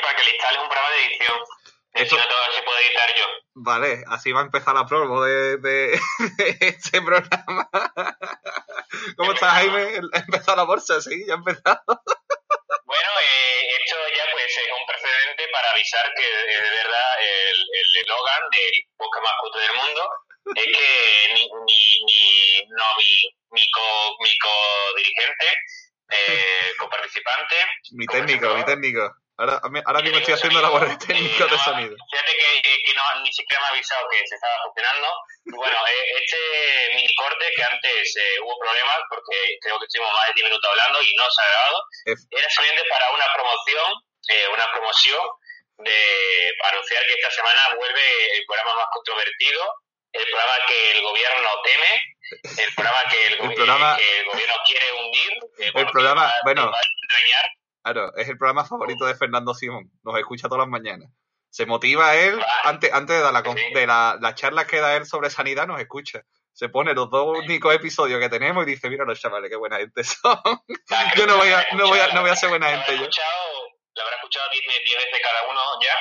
para que le instales un programa de edición. Eso no todo se puede editar yo. Vale, así va a empezar la promo de, de, este programa. ¿Cómo estás, Jaime? ¿Ha empezado la bolsa? Sí, ya ha empezado. Bueno, eh, esto ya pues es un precedente para avisar que de, verdad el eslogan del podcast más puto del mundo es que ni, ni, ni no, mi, mi, co, mi co-dirigente, eh, coparticipante... Mi técnico, mi técnico. Ahora, ahora mismo estoy haciendo labores técnicas de sonido. Fíjate que, que, no, ni siquiera me ha avisado que se estaba funcionando. Bueno, eh, este mini corte que antes eh, hubo problemas porque creo que estuvimos más de 10 minutos hablando y no se ha grabado, era solamente para una promoción, eh, una promoción de para anunciar que esta semana vuelve el programa más controvertido, el programa que el gobierno teme, el programa que el, programa, que el gobierno quiere hundir, el programa, bueno, Claro, es el programa favorito de Fernando Simón. Nos escucha todas las mañanas. Se motiva él, antes, antes de, la, de la, la charla que da él sobre sanidad, nos escucha. Se pone los dos únicos episodios que tenemos y dice, mira los chavales, qué buena gente son. yo no voy a, no voy a, no voy a ser buena gente yo. Lo habrá escuchado 10 veces cada uno ya.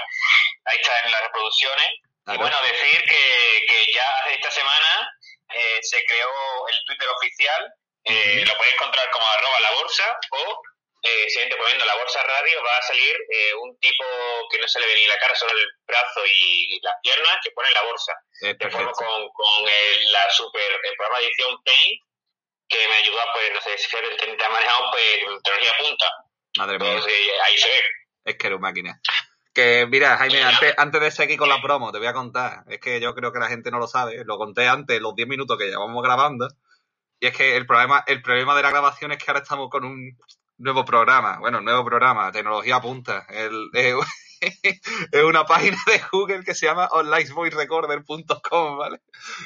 Ahí está en las reproducciones. Y bueno, decir que, que ya esta semana eh, se creó el Twitter oficial. Eh, Lo podéis encontrar como arroba la bolsa o eh, siguiente poniendo la bolsa radio, va a salir eh, un tipo que no se le ve ni la cara, solo el brazo y, las piernas, que pone la bolsa. Eh, con, con el, la super, el programa de edición Paint, que me ayuda, pues, no sé, si te ha manejado, pues, tecnología punta. Madre mía. Eh, ahí se ve. Es que era un máquina. Que mira, Jaime, antes, antes de seguir con la promo, te voy a contar. Es que yo creo que la gente no lo sabe. Lo conté antes, los 10 minutos que llevamos grabando. Y es que el problema, el problema de la grabación es que ahora estamos con un, nuevo programa, bueno, nuevo programa, tecnología punta. El, es una página de Google que se llama onlinevoicerecorder.com, ¿vale?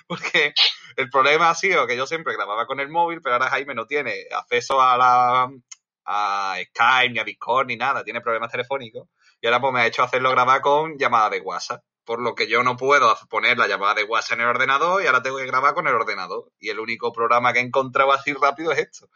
Porque el problema ha sido que yo siempre grababa con el móvil, pero ahora Jaime no tiene acceso a la a Skype, ni a Discord, ni nada, tiene problemas telefónicos. Y ahora pues me ha hecho hacerlo grabar con llamada de WhatsApp. Por lo que yo no puedo poner la llamada de WhatsApp en el ordenador y ahora tengo que grabar con el ordenador. Y el único programa que he encontrado así rápido es esto.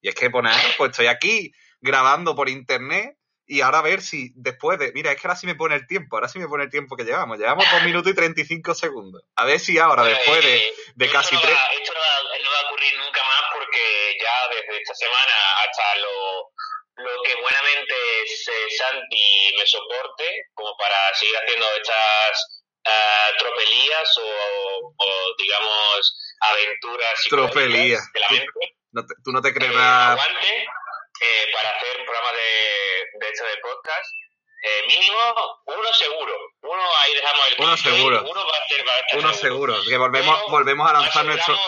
Y es que poner, pues estoy aquí grabando por internet y ahora a ver si después de. Mira, es que ahora sí me pone el tiempo, ahora sí me pone el tiempo que llevamos. Llevamos dos minutos y 35 segundos. A ver si ahora, después de, eh, de casi tres. esto no va, a ocurrir nunca más porque ya desde esta semana hasta lo, lo que buenamente Santi me soporte, como para seguir haciendo estas uh, tropelías o, o, digamos, aventuras. Tropelías. No tú no te crees nada. Eh, para hacer un programa de, de hecho de podcast. Eh, mínimo uno seguro. Uno ahí dejamos el Uno seguro. Uno va a ser, va a Uno seguro. Que volvemos, volvemos a lanzar nuestro.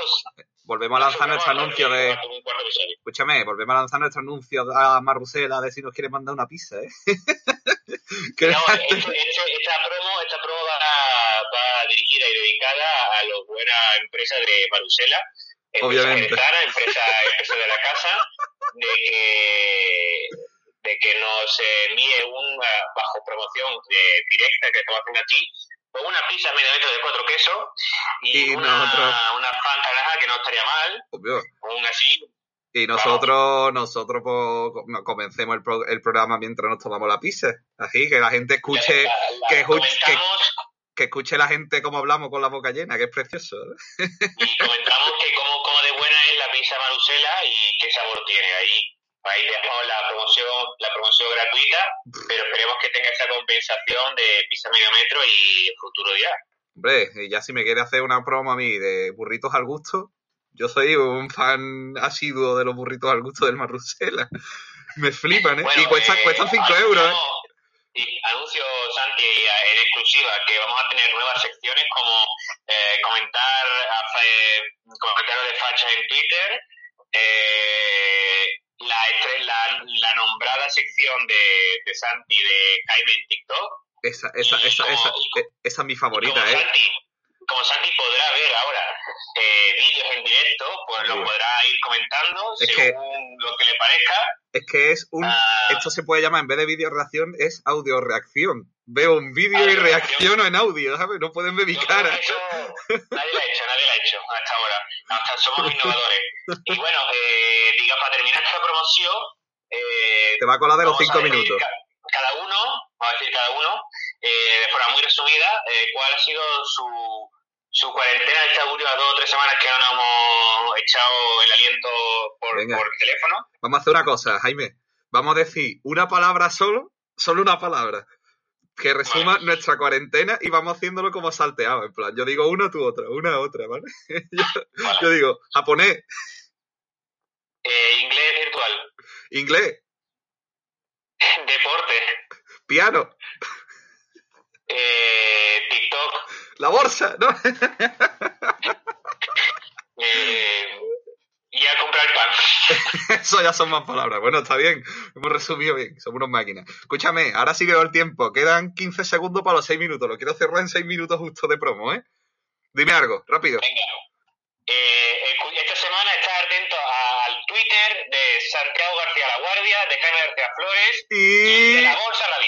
Volvemos a lanzar nuestro anuncio de. Escúchame, volvemos a lanzar nuestro anuncio a Marrusela de si nos quiere mandar una pizza, ¿eh? no, esta promo, esta promo va, va dirigida y dedicada a las buenas empresas de Marusela Obviamente. Empresa, empresa, empresa de la casa, de que, de que nos envíe una bajo promoción directa que estamos haciendo aquí, con una pizza medio metro de cuatro quesos y, una, una fanta que no estaría mal. Obvio. Aún así, y nosotros, nosotros pues, comencemos el, el, programa mientras nos tomamos la pizza. Así que la gente escuche, que, escuche que, que, escuche la gente cómo hablamos con la boca llena, que es precioso. Y comentamos que como pizza Marusela y qué sabor tiene. Ahí, ahí dejamos la promoción, la promoción gratuita, pero esperemos que tenga esa compensación de pizza medio metro y futuro día. Hombre, ya si me quiere hacer una promo a mí de burritos al gusto, yo soy un fan asiduo de los burritos al gusto del Marusela. Me flipan, ¿eh? y cuestan, eh, cuestan 5 euros, ¿eh? Y anuncio, Santi, en exclusiva, que vamos a tener nuevas secciones como eh, comentar eh, comentarios de fachas en Twitter, eh, la, la, la, nombrada sección de, de Santi de Jaime en TikTok. Esa, esa, esa, esa, esa, es mi favorita, ¿eh? como Santi podrá ver ahora eh, vídeos en directo, pues lo podrá ir comentando según lo que le parezca. Es que es un. Ah. esto se puede llamar, en vez de vídeo reacción, es audio reacción. Veo un vídeo y reacciono en audio, ¿sabes? No pueden ver mi cara. Eso, nadie lo ha hecho, nadie lo ha hecho hasta ahora. Hasta somos innovadores. Y bueno, eh, diga, para terminar esta promoción. Eh, Te va a colar de los cinco minutos. Cada uno, a resumida, eh, ¿cuál ha sido su, su cuarentena de estas últimas dos o tres semanas que no nos hemos echado el aliento por, por teléfono? Vamos a hacer una cosa, Jaime. Vamos a decir una palabra solo, solo una palabra que resuma nuestra cuarentena y vamos haciéndolo como salteado. En plan, yo digo una, tú otra, una, otra, ¿vale? yo, digo, japonés. Eh, inglés virtual. Inglés. Deporte. Piano. Eh, TikTok. La bolsa, ¿no? eh, y a comprar pan. Eso ya son más palabras. Bueno, está bien. Hemos resumido bien. Somos unos máquinas. Escúchame, ahora sí que veo el tiempo. Quedan 15 segundos para los 6 minutos. Lo quiero cerrar en 6 minutos justo de promo, ¿eh? Dime algo, rápido. Venga. Eh, esta semana estás atento al Twitter de Santiago García La Guardia, de Jaime García Flores y, de la Bolsa Radio.